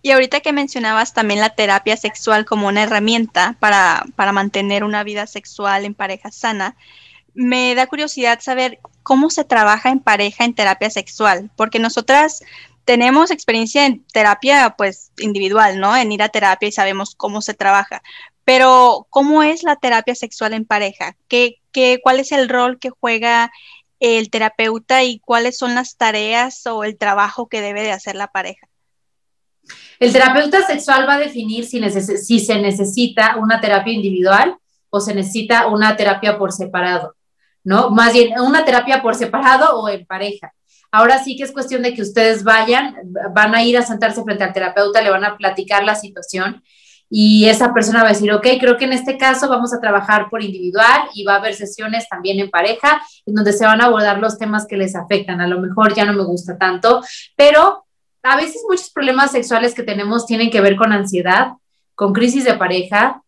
Y ahorita que mencionabas también la terapia sexual como una herramienta para, para mantener una vida sexual en pareja sana, me da curiosidad saber cómo se trabaja en pareja en terapia sexual, porque nosotras tenemos experiencia en terapia, pues individual, ¿no? En ir a terapia y sabemos cómo se trabaja. Pero, ¿cómo es la terapia sexual en pareja? ¿Qué, qué, ¿Cuál es el rol que juega el terapeuta y cuáles son las tareas o el trabajo que debe de hacer la pareja? El terapeuta sexual va a definir si, si se necesita una terapia individual o se necesita una terapia por separado, ¿no? Más bien, una terapia por separado o en pareja. Ahora sí que es cuestión de que ustedes vayan, van a ir a sentarse frente al terapeuta, le van a platicar la situación y esa persona va a decir, ok, creo que en este caso vamos a trabajar por individual y va a haber sesiones también en pareja en donde se van a abordar los temas que les afectan. A lo mejor ya no me gusta tanto, pero a veces muchos problemas sexuales que tenemos tienen que ver con ansiedad, con crisis de pareja,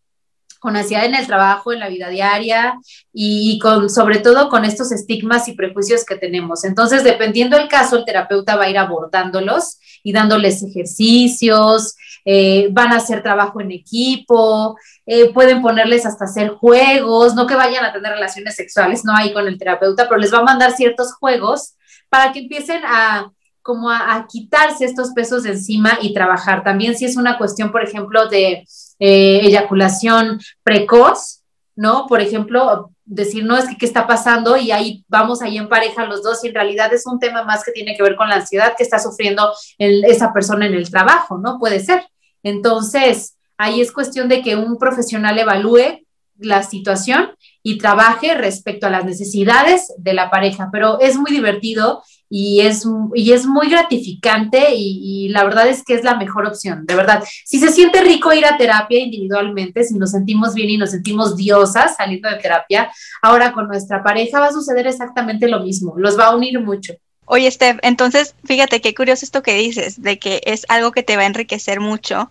con ansiedad en el trabajo, en la vida diaria y con, sobre todo con estos estigmas y prejuicios que tenemos. Entonces, dependiendo del caso, el terapeuta va a ir abordándolos y dándoles ejercicios, eh, van a hacer trabajo en equipo, eh, pueden ponerles hasta hacer juegos, no que vayan a tener relaciones sexuales, no ahí con el terapeuta, pero les va a mandar ciertos juegos para que empiecen a como a, quitarse estos pesos de encima y trabajar. También si es una cuestión, por ejemplo, de eh, eyaculación precoz, ¿no? Por ejemplo, decir, no, es que qué está pasando y ahí vamos ahí en pareja los dos y en realidad es un tema más que tiene que ver con la ansiedad que está sufriendo esa persona en el trabajo, ¿no? Puede ser. Entonces, ahí es cuestión de que un profesional evalúe la situación y trabaje respecto a las necesidades de la pareja, pero es muy divertido y es, y es muy gratificante y, la verdad es que es la mejor opción, de verdad. Si se siente rico ir a terapia individualmente, si nos sentimos bien y nos sentimos diosas saliendo de terapia, ahora con nuestra pareja va a suceder exactamente lo mismo, los va a unir mucho. Oye, Steph, entonces fíjate qué curioso esto que dices, de que es algo que te va a enriquecer mucho.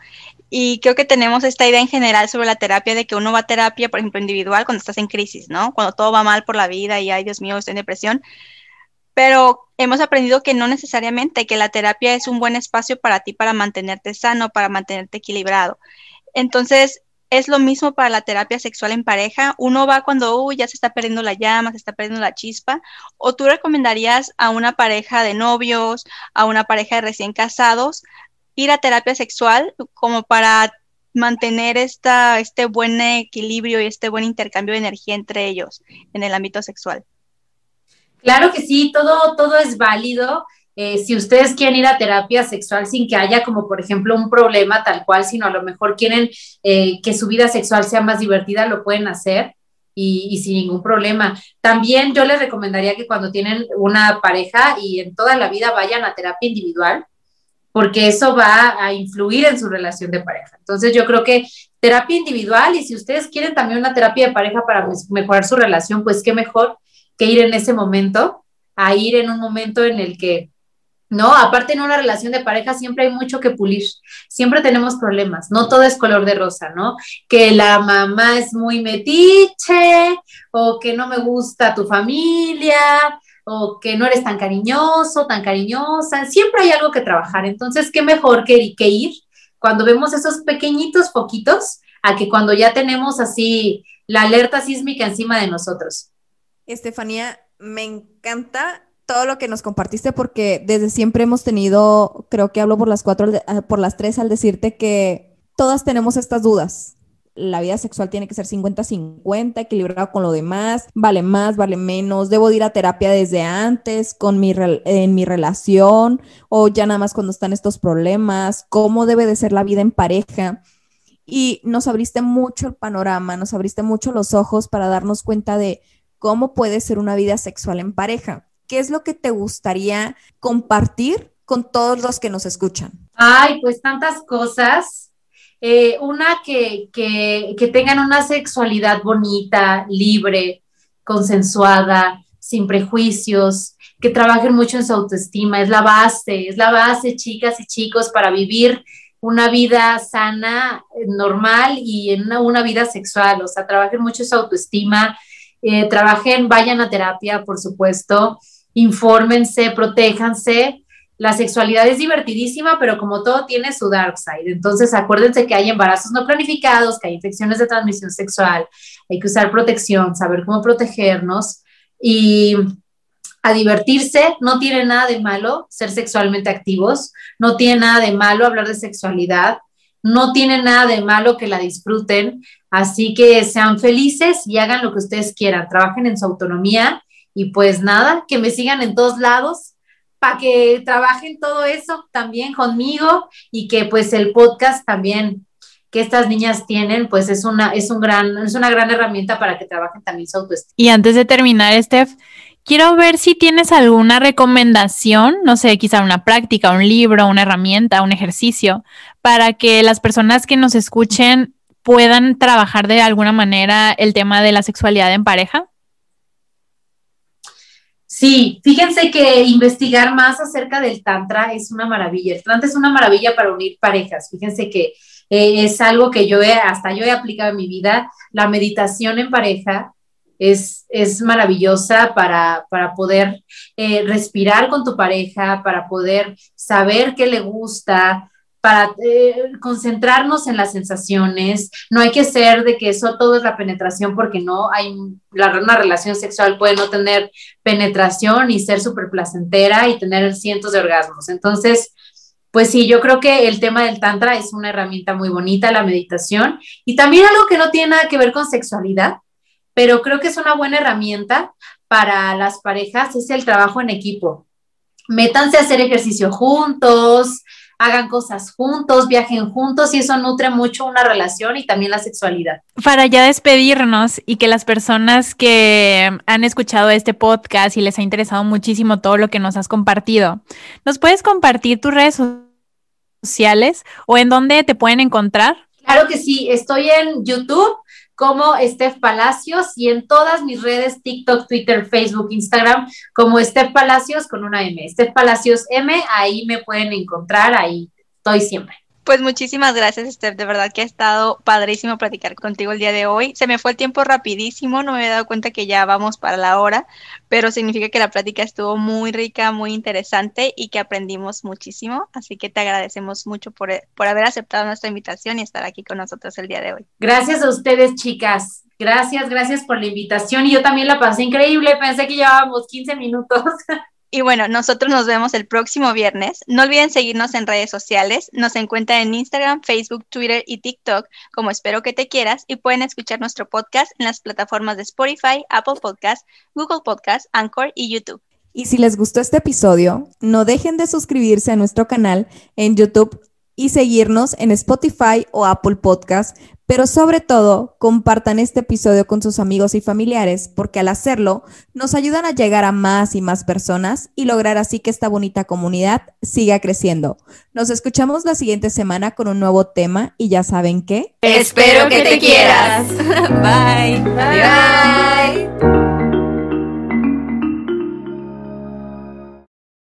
Y creo que tenemos esta idea en general sobre la terapia de que uno va a terapia, por ejemplo, individual cuando estás en crisis, ¿no? Cuando todo va mal por la vida y, ay, Dios mío, estoy en depresión pero hemos aprendido que no necesariamente, que la terapia es un buen espacio para ti para mantenerte sano, para mantenerte equilibrado. Entonces, es lo mismo para la terapia sexual en pareja. Uno va cuando ya se está perdiendo la llama, se está perdiendo la chispa. ¿O tú recomendarías a una pareja de novios, a una pareja de recién casados, ir a terapia sexual como para mantener esta, este buen equilibrio y este buen intercambio de energía entre ellos en el ámbito sexual? Claro que sí, todo, todo es válido. Eh, si ustedes quieren ir a terapia sexual sin que haya como, por ejemplo, un problema tal cual, sino a lo mejor quieren eh, que su vida sexual sea más divertida, lo pueden hacer y, y, sin ningún problema. También yo les recomendaría que cuando tienen una pareja y en toda la vida vayan a terapia individual, porque eso va a influir en su relación de pareja. Entonces yo creo que terapia individual y si ustedes quieren también una terapia de pareja para mejorar su relación, pues qué mejor que ir en ese momento, a ir en un momento en el que, no, aparte en una relación de pareja siempre hay mucho que pulir, siempre tenemos problemas, no todo es color de rosa, ¿no? Que la mamá es muy metiche o que no me gusta tu familia o que no eres tan cariñoso, tan cariñosa, siempre hay algo que trabajar, entonces, ¿qué mejor que, que ir cuando vemos esos pequeñitos poquitos a que cuando ya tenemos así la alerta sísmica encima de nosotros? Estefanía, me encanta todo lo que nos compartiste porque desde siempre hemos tenido, creo que hablo por las cuatro, ah, por las tres al decirte que todas tenemos estas dudas. La vida sexual tiene que ser 50-50, equilibrado con lo demás, vale más, vale menos, debo ir a terapia desde antes con mi en mi relación o ya nada más cuando están estos problemas, cómo debe de ser la vida en pareja. Y nos abriste mucho el panorama, nos abriste mucho los ojos para darnos cuenta de cómo puede ser una vida sexual en pareja. ¿Qué es lo que te gustaría compartir con todos los que nos escuchan? Ay, pues tantas cosas. Eh, una, que, que, tengan una sexualidad bonita, libre, consensuada, sin prejuicios, que trabajen mucho en su autoestima. Es la base, es la base, chicas y chicos, para vivir una vida sana, normal y en una vida sexual. O sea, trabajen mucho en su autoestima, eh, trabajen, vayan a terapia, por supuesto, infórmense, protéjanse. La sexualidad es divertidísima, pero como todo tiene su dark side. Entonces, acuérdense que hay embarazos no planificados, que hay infecciones de transmisión sexual, hay que usar protección, saber cómo protegernos y a divertirse. No tiene nada de malo ser sexualmente activos, no tiene nada de malo hablar de sexualidad, no tiene nada de malo que la disfruten. Así que sean felices y hagan lo que ustedes quieran, trabajen en su autonomía y pues nada, que me sigan en todos lados para que trabajen todo eso también conmigo y que pues el podcast también que estas niñas tienen, pues es una, es un gran, es una gran herramienta para que trabajen también su autoestima. Y antes de terminar, Steph, quiero ver si tienes alguna recomendación, no sé, quizá una práctica, un libro, una herramienta, un ejercicio, para que las personas que nos escuchen puedan trabajar de alguna manera el tema de la sexualidad en pareja. Sí, fíjense que investigar más acerca del Tantra es una maravilla. El Tantra es una maravilla para unir parejas. Fíjense que eh, es algo que yo he, hasta yo he aplicado en mi vida. La meditación en pareja es, es maravillosa para, para poder eh, respirar con tu pareja, para poder saber qué le gusta, para eh, concentrarnos en las sensaciones. No hay que ser de que eso todo es la penetración, porque no hay la, una relación sexual puede no tener penetración y ser súper placentera y tener cientos de orgasmos. Entonces, pues sí, yo creo que el tema del tantra es una herramienta muy bonita, la meditación, y también algo que no tiene nada que ver con sexualidad, pero creo que es una buena herramienta para las parejas, es el trabajo en equipo. Métanse a hacer ejercicio juntos, hagan cosas juntos, viajen juntos y eso nutre mucho una relación y también la sexualidad. Para ya despedirnos y que las personas que han escuchado este podcast y les ha interesado muchísimo todo lo que nos has compartido, ¿nos puedes compartir tus redes sociales? o en dónde te pueden encontrar? Claro que sí, estoy en YouTube como Steph Palacios y en todas mis redes, TikTok, Twitter, Facebook, Instagram, como Steph Palacios con una M. Steph Palacios M, ahí me pueden encontrar, ahí estoy siempre. Pues muchísimas gracias, Steph. De verdad que ha estado padrísimo platicar contigo el día de hoy. Se me fue el tiempo rapidísimo, no me había dado cuenta que ya vamos para la hora, pero significa que la plática estuvo muy rica, muy interesante y que aprendimos muchísimo. Así que te agradecemos mucho por, por haber aceptado nuestra invitación y estar aquí con nosotros el día de hoy. Gracias a ustedes, chicas. Gracias, gracias por la invitación y yo también la pasé increíble. Pensé que llevábamos 15 minutos. Y bueno, nosotros nos vemos el próximo viernes. No olviden seguirnos en redes sociales. Nos encuentran en Instagram, Facebook, Twitter y TikTok como Espero que te quieras y pueden escuchar nuestro podcast en las plataformas de Spotify, Apple Podcast, Google Podcast, Anchor y YouTube. Y si les gustó este episodio, no dejen de suscribirse a nuestro canal en YouTube y seguirnos en Spotify o Apple Podcast pero sobre todo, compartan este episodio con sus amigos y familiares, porque al hacerlo nos ayudan a llegar a más y más personas y lograr así que esta bonita comunidad siga creciendo. Nos escuchamos la siguiente semana con un nuevo tema y ya saben que... Espero que te quieras. Bye. Bye.